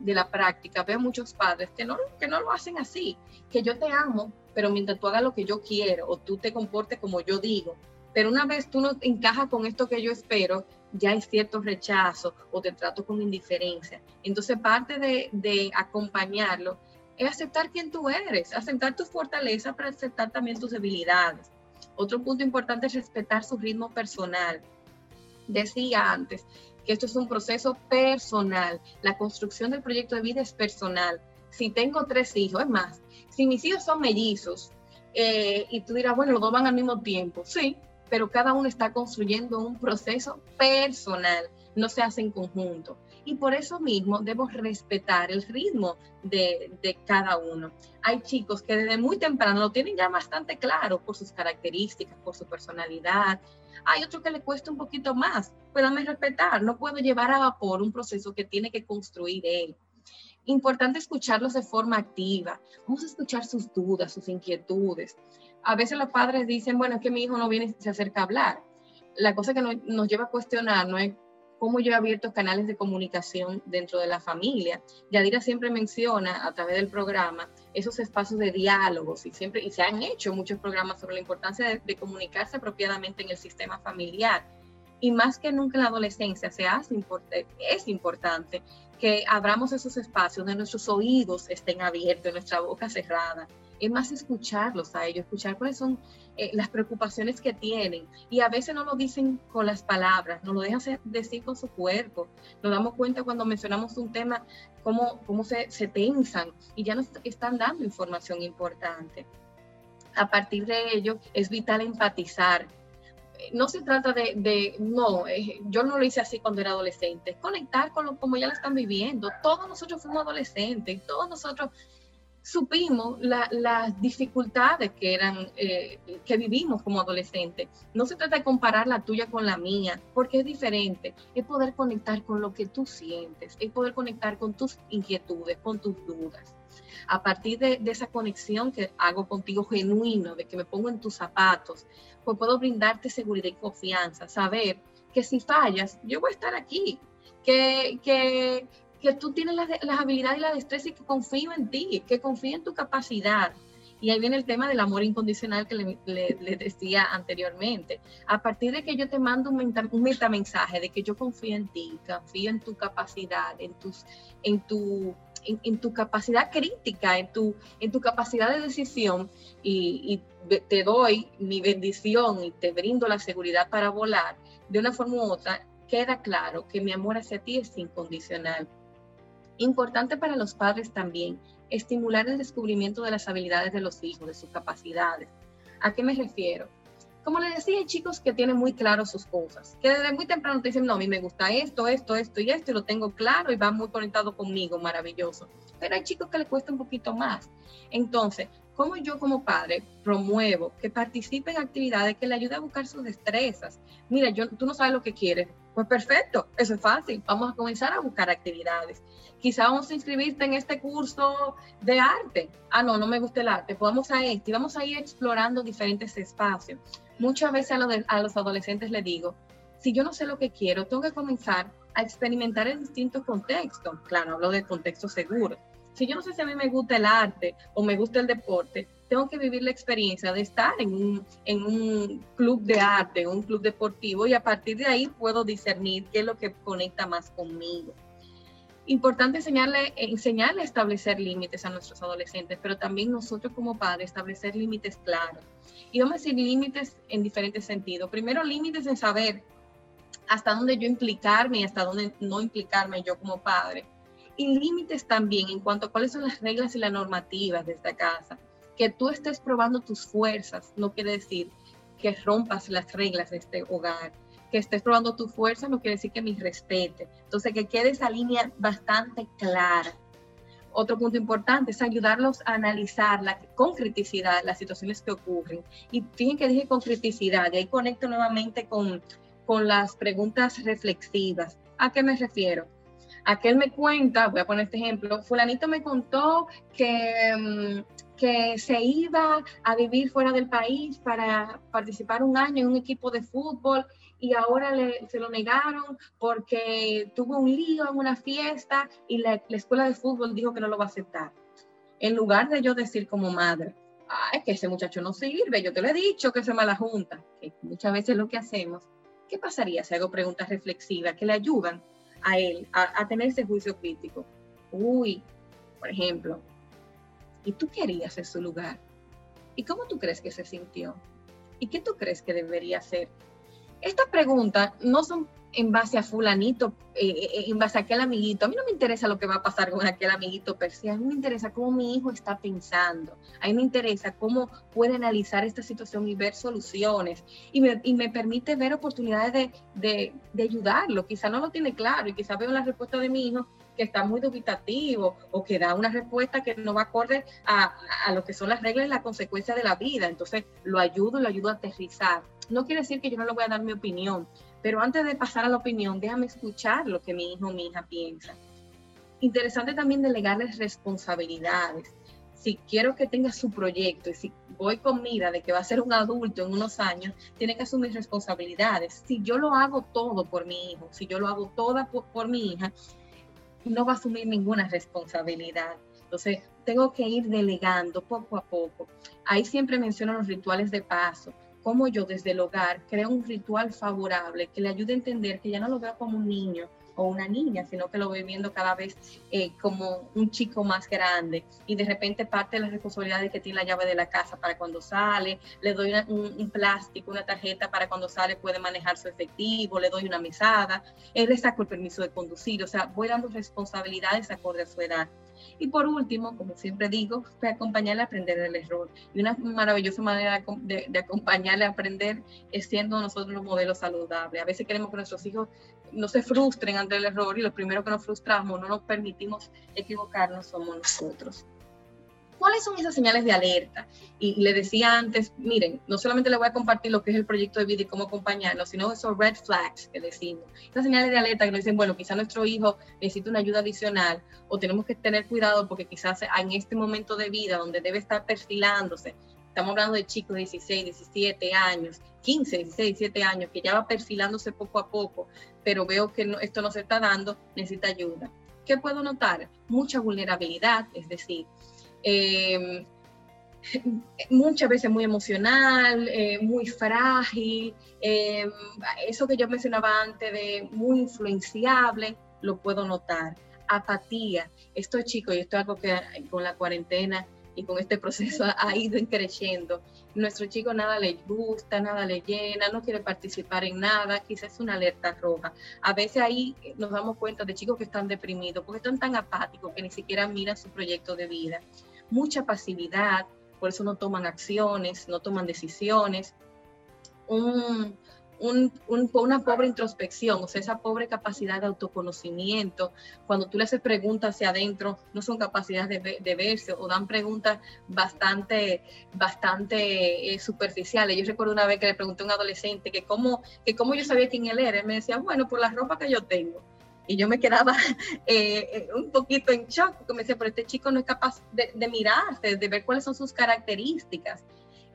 de, la práctica veo muchos padres que no, que no lo hacen así, que yo te amo, pero mientras tú hagas lo que yo quiero o tú te comportes como yo digo, pero una vez tú no encajas con esto que yo espero, ya hay cierto rechazo o te trato con indiferencia. Entonces, parte de, de acompañarlo es aceptar quién tú eres, aceptar tus fortalezas, pero aceptar también tus debilidades. Otro punto importante es respetar su ritmo personal. Decía antes que esto es un proceso personal. La construcción del proyecto de vida es personal. Si tengo tres hijos, es más, si mis hijos son mellizos eh, y tú dirás, bueno, los dos van al mismo tiempo, sí, pero cada uno está construyendo un proceso personal, no se hace en conjunto. Y por eso mismo debemos respetar el ritmo de, de, cada uno. Hay chicos que desde muy temprano lo tienen ya bastante claro por sus características, por su personalidad. Hay otro que le cuesta un poquito más. Puédame respetar, no puedo llevar a vapor un proceso que tiene que construir él. Importante escucharlos de forma activa. Vamos a escuchar sus dudas, sus inquietudes a veces los padres dicen, bueno, es que mi hijo no viene y se acerca a hablar. La cosa que nos, lleva a cuestionar no es cómo yo he abierto canales de comunicación dentro de la familia. Yadira siempre menciona a través del programa esos espacios de diálogos y siempre y se han hecho muchos programas sobre la importancia de, de comunicarse apropiadamente en el sistema familiar. Y más que nunca en la adolescencia se hace es importante que abramos esos espacios donde nuestros oídos estén abiertos, nuestra boca cerrada, es más escucharlos a ellos, escuchar cuáles son eh, las preocupaciones que tienen. Y a veces no lo dicen con las palabras, no lo dejan decir con su cuerpo. Nos damos cuenta cuando mencionamos un tema, cómo, cómo se, se tensan y ya nos están dando información importante. A partir de ello, es vital empatizar. No se trata de, de no, eh, yo no lo hice así cuando era adolescente, es conectar con lo como ya lo están viviendo. Todos nosotros fuimos adolescentes, todos nosotros supimos las dificultades que eran eh, que vivimos como adolescentes. No se trata de comparar la tuya con la mía, porque es diferente. Es poder conectar con lo que tú sientes, es poder conectar con tus inquietudes, con tus dudas. A partir de, de esa conexión que hago contigo genuino, de que me pongo en tus zapatos, pues puedo brindarte seguridad y confianza, saber que si fallas, yo voy a estar aquí, que, que que tú tienes las, habilidades y la destreza y que confío en ti, que confío en tu capacidad. Y ahí viene el tema del amor incondicional que le, decía anteriormente. A partir de que yo te mando un, metamensaje de que yo confío en ti, confío en tu capacidad, en, tus, en, tu, en, tu capacidad crítica, en tu, en tu capacidad de decisión y te doy mi bendición y te brindo la seguridad para volar, de una forma u otra, queda claro que mi amor hacia ti es incondicional Importante para los padres también, estimular el descubrimiento de las habilidades de los hijos, de sus capacidades. ¿A qué me refiero? Como les decía, hay chicos que tienen muy claro sus cosas, que desde muy temprano te dicen, no, a mí me gusta esto, esto, esto y esto, y lo tengo claro y va muy conectado conmigo, maravilloso. Pero hay chicos que les cuesta un poquito más. Entonces, ¿cómo yo como padre promuevo que participe en actividades que le ayuden a buscar sus destrezas? Mira, yo, tú no sabes lo que quieres, pues perfecto, eso es fácil. Vamos a comenzar a buscar actividades. Quizá vamos a inscribirte en este curso de arte. Ah, no, no me gusta el arte. Pues vamos a este y vamos a ir explorando diferentes espacios. Muchas veces a, los adolescentes les digo, si yo no sé lo que quiero, tengo que comenzar a experimentar en distintos contextos. Claro, hablo de contextos seguros. Si yo no sé si a mí me gusta el arte o me gusta el deporte, tengo que vivir la experiencia de estar en un, en un club de arte, un club deportivo y a partir de ahí puedo discernir qué es lo que conecta más conmigo. Importante enseñarle, enseñarle a establecer límites a nuestros adolescentes, pero también nosotros como padres establecer límites claros. Y vamos a decir límites en diferentes sentidos. Primero, límites en saber hasta dónde yo implicarme y hasta dónde no implicarme yo como padre y límites también en cuanto a cuáles son las reglas y las normativas de esta casa. Que tú estés probando tus fuerzas no quiere decir que rompas las reglas de este hogar. Que estés probando tu fuerza no quiere decir que me respete. Entonces, que quede esa línea bastante clara. Otro punto importante es ayudarlos a analizar la, con criticidad las situaciones que ocurren. Y fíjense que dije con criticidad, y ahí conecto nuevamente con, con las preguntas reflexivas. ¿A qué me refiero? Aquel me cuenta, voy a poner este ejemplo, fulanito me contó que, mm, que se iba a vivir fuera del país para participar un año en un equipo de fútbol y ahora se lo negaron porque tuvo un lío en una fiesta y la, la escuela de fútbol dijo que no lo va a aceptar. En lugar de yo decir como madre, ay, que ese muchacho no sirve, yo te lo he dicho que se mala junta, que muchas veces lo que hacemos, ¿qué pasaría si hago preguntas reflexivas que le ayudan a él a, tener ese juicio crítico. Uy, por ejemplo, ¿y tú querías en su lugar? ¿Y cómo tú crees que se sintió? ¿Y qué tú crees que debería hacer? Estas preguntas no son en base a fulanito, eh, eh, en base a aquel amiguito. A mí no me interesa lo que va a pasar con aquel amiguito per se. A mí me interesa cómo mi hijo está pensando. A mí me interesa cómo puede analizar esta situación y ver soluciones. Y me, permite ver oportunidades de, de, de, ayudarlo. Quizá no lo tiene claro y quizá veo la respuesta de mi hijo que está muy dubitativo o que da una respuesta que no va acorde a, a lo que son las reglas y las consecuencias de la vida. Entonces lo ayudo, lo ayudo a aterrizar. No quiere decir que yo no le voy a dar mi opinión, pero antes de pasar a la opinión, déjame escuchar lo que mi hijo o mi hija piensa. Interesante también delegarles responsabilidades. Si quiero que tenga su proyecto y si voy con mira de que va a ser un adulto en unos años, tiene que asumir responsabilidades. Si yo lo hago todo por mi hijo, si yo lo hago toda por, por mi hija, no va a asumir ninguna responsabilidad. Entonces, tengo que ir delegando poco a poco. Ahí siempre menciono los rituales de paso cómo yo desde el hogar creo un ritual favorable que le ayude a entender que ya no lo veo como un niño o una niña, sino que lo voy viendo cada vez eh, como un chico más grande y de repente parte de la responsabilidad de que tiene la llave de la casa para cuando sale, le doy un, plástico, una tarjeta para cuando sale puede manejar su efectivo, le doy una mesada, él le saco el permiso de conducir, o sea, voy dando responsabilidades acorde a su edad. Y por último, como siempre digo, pues acompañarle a aprender del error. Y una maravillosa manera de, de acompañarle a aprender es siendo nosotros los modelos saludables. A veces queremos que nuestros hijos no se frustren ante el error y lo primero que nos frustramos, no nos permitimos equivocarnos, somos nosotros. ¿Cuáles son esas señales de alerta? Y le decía antes, miren, no solamente le voy a compartir lo que es el proyecto de vida y cómo acompañarlo, sino esos red flags que decimos. Esas señales de alerta que nos dicen, bueno, quizá nuestro hijo necesita una ayuda adicional o tenemos que tener cuidado porque quizás en este momento de vida donde debe estar perfilándose, estamos hablando de chicos de 16, 17 años, 15, 16, 17 años, que ya va perfilándose poco a poco, pero veo que esto no se está dando, necesita ayuda. ¿Qué puedo notar? Mucha vulnerabilidad, es decir, eh, muchas veces muy emocional, eh, muy frágil, eh, eso que yo mencionaba antes de muy influenciable, lo puedo notar. Apatía, esto es chico y esto es algo que con la cuarentena y con este proceso ha ido creciendo. Nuestro chico nada le gusta, nada le llena, no quiere participar en nada, quizás es una alerta roja. A veces ahí nos damos cuenta de chicos que están deprimidos porque están tan apáticos que ni siquiera miran su proyecto de vida mucha pasividad, por eso no toman acciones, no toman decisiones, un, una pobre introspección, o sea, esa pobre capacidad de autoconocimiento. Cuando tú le haces preguntas hacia adentro, no son capacidades de, verse o dan preguntas bastante, bastante eh, superficiales. Yo recuerdo una vez que le pregunté a un adolescente que cómo, que cómo yo sabía quién él era. Él me decía, bueno, por la ropa que yo tengo y yo me quedaba eh, eh, un poquito en shock porque me decía, pero este chico no es capaz de, de mirarse, de ver cuáles son sus características.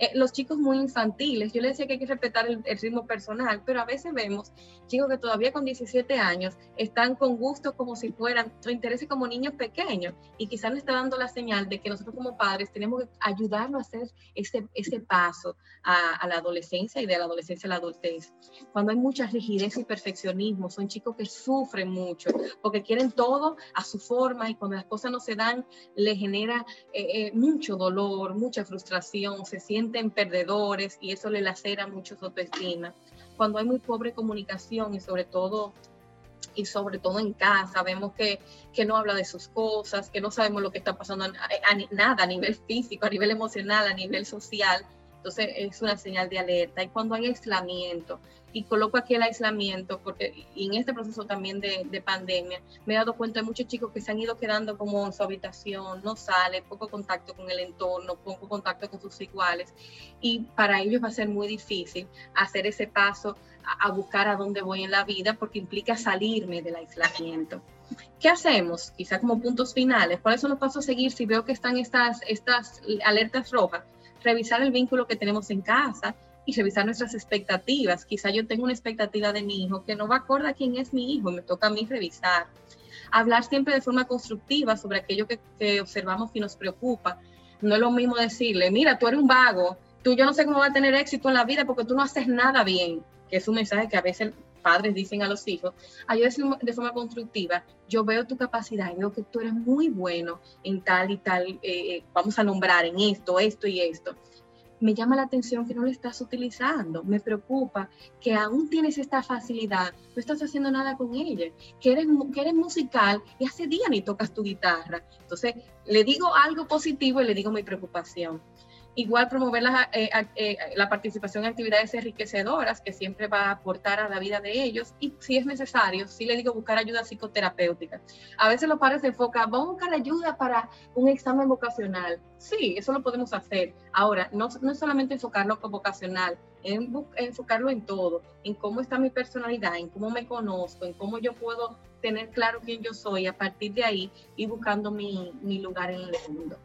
Eh, los chicos muy infantiles, yo les decía que hay que respetar el, ritmo personal, pero a veces vemos chicos que todavía con 17 años están con gusto como si fueran, o intereses como niños pequeños, y quizás nos está dando la señal de que nosotros como padres tenemos que ayudarlo a hacer ese, ese paso a, a la adolescencia y de la adolescencia a la adultez. Cuando hay mucha rigidez y perfeccionismo, son chicos que sufren mucho porque quieren todo a su forma y cuando las cosas no se dan, les genera eh, eh, mucho dolor, mucha frustración, se sienten en perdedores y eso le lacera mucho su autoestima. Cuando hay muy pobre comunicación y sobre todo y sobre todo en casa, vemos que, que, no habla de sus cosas, que no sabemos lo que está pasando a, nada a nivel físico, a nivel emocional, a nivel social. Entonces es una señal de alerta. Y cuando hay aislamiento, y coloco aquí el aislamiento, porque en este proceso también de, de, pandemia, me he dado cuenta de muchos chicos que se han ido quedando como en su habitación, no sale, poco contacto con el entorno, poco contacto con sus iguales, y para ellos va a ser muy difícil hacer ese paso a, a buscar a dónde voy en la vida, porque implica salirme del aislamiento. ¿Qué hacemos? Quizá como puntos finales. ¿Cuáles son los pasos a seguir si veo que están estas, estas alertas rojas? Revisar el vínculo que tenemos en casa, y revisar nuestras expectativas. Quizá yo tengo una expectativa de mi hijo que no va acorde a quién es mi hijo, me toca a mí revisar. Hablar siempre de forma constructiva sobre aquello que, observamos que nos preocupa. No es lo mismo decirle, mira, tú eres un vago, tú yo no sé cómo va a tener éxito en la vida porque tú no haces nada bien, que es un mensaje que a veces padres dicen a los hijos, ayuda de forma constructiva, yo veo tu capacidad, veo que tú eres muy bueno en tal y tal, eh, eh, vamos a nombrar en esto, esto y esto me llama la atención que no lo estás utilizando, me preocupa que aún tienes esta facilidad, no estás haciendo nada con ella, que eres, que eres musical y hace días ni tocas tu guitarra. Entonces, le digo algo positivo y le digo mi preocupación. Igual promover la, eh, eh, la, participación en actividades enriquecedoras que siempre va a aportar a la vida de ellos y si es necesario, sí le digo buscar ayuda psicoterapéutica. A veces los padres se enfocan, vamos a buscar ayuda para un examen vocacional. Sí, eso lo podemos hacer. Ahora, no, no es solamente enfocarlo como vocacional, es enfocarlo en todo, en cómo está mi personalidad, en cómo me conozco, en cómo yo puedo tener claro quién yo soy, a partir de ahí y buscando mi, mi lugar en el mundo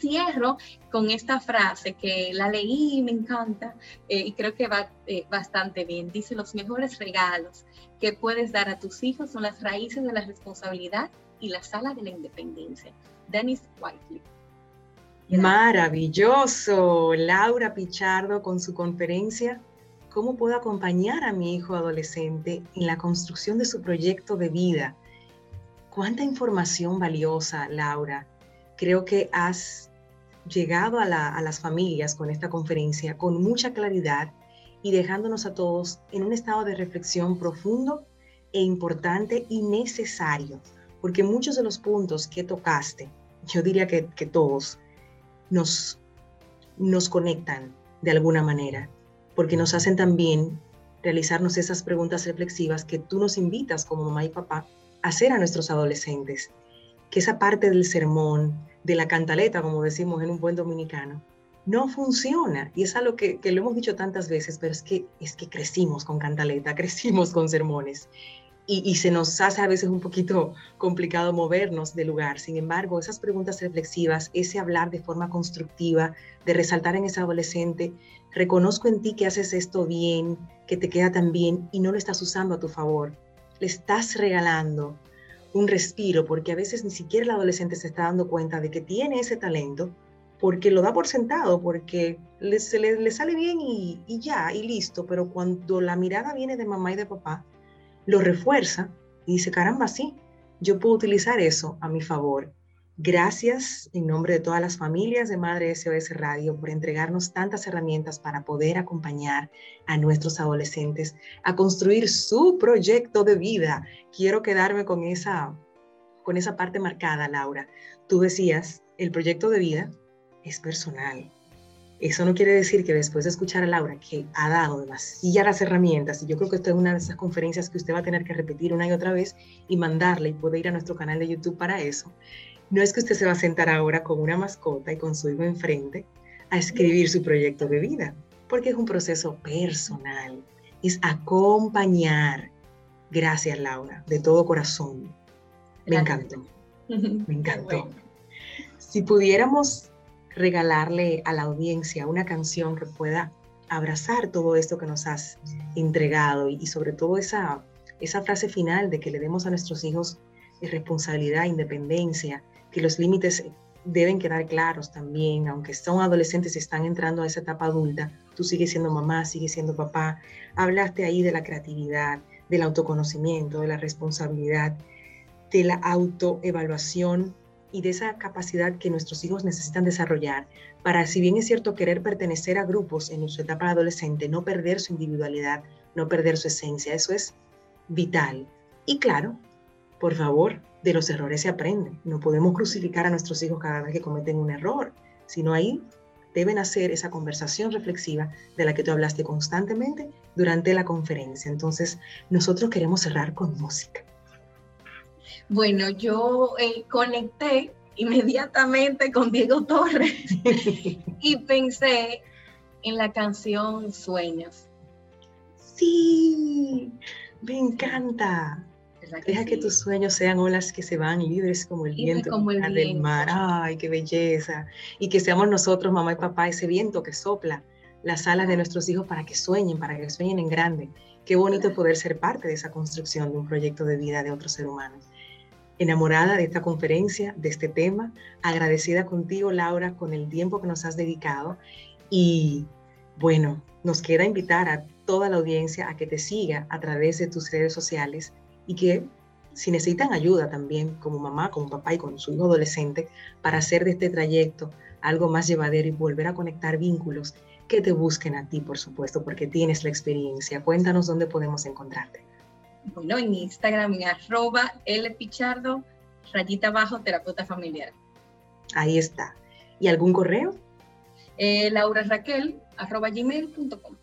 cierro con esta frase que la leí y me encanta eh, y creo que va eh, bastante bien. Dice, los mejores regalos que puedes dar a tus hijos son las raíces de la responsabilidad y la sala de la independencia. Dennis Whiteley. Maravilloso. Laura Pichardo con su conferencia. ¿Cómo puedo acompañar a mi hijo adolescente en la construcción de su proyecto de vida? Cuánta información valiosa, Laura. Creo que has llegado a, las familias con esta conferencia con mucha claridad y dejándonos a todos en un estado de reflexión profundo e importante y necesario, porque muchos de los puntos que tocaste, yo diría que, todos, nos, nos conectan de alguna manera, porque nos hacen también realizarnos esas preguntas reflexivas que tú nos invitas como mamá y papá a hacer a nuestros adolescentes, que esa parte del sermón, de la cantaleta, como decimos en un buen dominicano, no funciona. Y es algo que, que, lo hemos dicho tantas veces, pero es que, es que crecimos con cantaleta, crecimos con sermones. Y, y, se nos hace a veces un poquito complicado movernos de lugar. Sin embargo, esas preguntas reflexivas, ese hablar de forma constructiva, de resaltar en ese adolescente, reconozco en ti que haces esto bien, que te queda tan bien y no lo estás usando a tu favor. Le estás regalando un respiro, porque a veces ni siquiera el adolescente se está dando cuenta de que tiene ese talento, porque lo da por sentado, porque le, se le, sale bien y, y, ya, y listo, pero cuando la mirada viene de mamá y de papá, lo refuerza y dice, caramba, sí, yo puedo utilizar eso a mi favor. Gracias en nombre de todas las familias de Madre SOS Radio por entregarnos tantas herramientas para poder acompañar a nuestros adolescentes a construir su proyecto de vida. Quiero quedarme con esa, con esa parte marcada, Laura. Tú decías, el proyecto de vida es personal. Eso no quiere decir que después de escuchar a Laura, que ha dado demasiadas herramientas, y yo creo que esto es una de esas conferencias que usted va a tener que repetir una y otra vez y mandarle y puede ir a nuestro canal de YouTube para eso no es que usted se va a sentar ahora con una mascota y con su hijo enfrente a escribir su proyecto de vida, porque es un proceso personal, es acompañar. Gracias, Laura, de todo corazón. Me encantó, me encantó. Si pudiéramos regalarle a la audiencia una canción que pueda abrazar todo esto que nos has entregado y, sobre todo esa, esa frase final de que le demos a nuestros hijos responsabilidad, independencia, que los límites deben quedar claros también, aunque son adolescentes y están entrando a esa etapa adulta, tú sigues siendo mamá, sigues siendo papá. Hablaste ahí de la creatividad, del autoconocimiento, de la responsabilidad, de la autoevaluación y de esa capacidad que nuestros hijos necesitan desarrollar para, si bien es cierto, querer pertenecer a grupos en su etapa adolescente, no perder su individualidad, no perder su esencia. Eso es vital Y claro, por favor, de los errores se aprende. No podemos crucificar a nuestros hijos cada vez que cometen un error, sino ahí deben hacer esa conversación reflexiva de la que tú hablaste constantemente durante la conferencia. Entonces, nosotros queremos cerrar con música. Bueno, yo eh, conecté inmediatamente con Diego Torres y pensé en la canción Sueños. Sí, me encanta. Deja que tus sueños sean olas que se van libres como el viento como el del mar. Ay, qué belleza. Y que seamos nosotros, mamá y papá, ese viento que sopla las alas de nuestros hijos para que sueñen, para que sueñen en grande. Qué bonito poder ser parte de esa construcción de un proyecto de vida de otro ser humano. Enamorada de esta conferencia, de este tema, agradecida contigo, Laura, con el tiempo que nos has dedicado. Y bueno, nos queda invitar a toda la audiencia a que te siga a través de tus redes sociales y que si necesitan ayuda también como mamá, como papá y con su hijo adolescente para hacer de este trayecto algo más llevadero y volver a conectar vínculos, que te busquen a ti, por supuesto, porque tienes la experiencia. Cuéntanos dónde podemos encontrarte. Bueno, en Instagram, en arroba lpichardo, rayita abajo, terapeuta familiar. Ahí está. ¿Y algún correo? Eh, Laura Raquel, arroba gmail.com.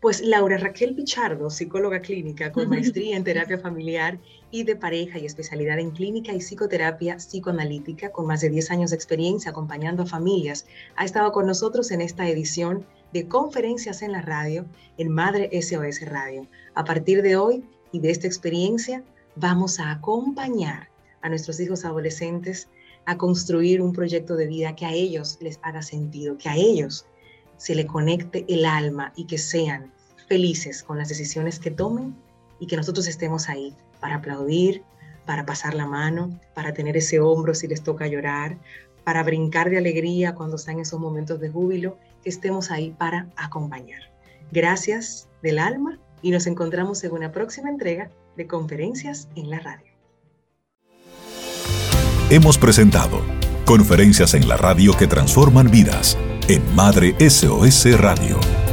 Pues Laura Raquel Pichardo, psicóloga clínica con maestría en terapia familiar y de pareja y especialidad en clínica y psicoterapia psicoanalítica con más de 10 años de experiencia acompañando a familias, ha estado con nosotros en esta edición de conferencias en la radio en Madre SOS Radio. A partir de hoy y de esta experiencia, vamos a acompañar a nuestros hijos adolescentes a construir un proyecto de vida que a ellos les haga sentido, que a ellos se le conecte el alma y que sean felices con las decisiones que tomen y que nosotros estemos ahí para aplaudir, para pasar la mano, para tener ese hombro si les toca llorar, para brincar de alegría cuando están esos momentos de júbilo, que estemos ahí para acompañar. Gracias del alma y nos encontramos en una próxima entrega de Conferencias en la Radio. Hemos presentado Conferencias en la Radio que transforman vidas en Madre SOS Radio.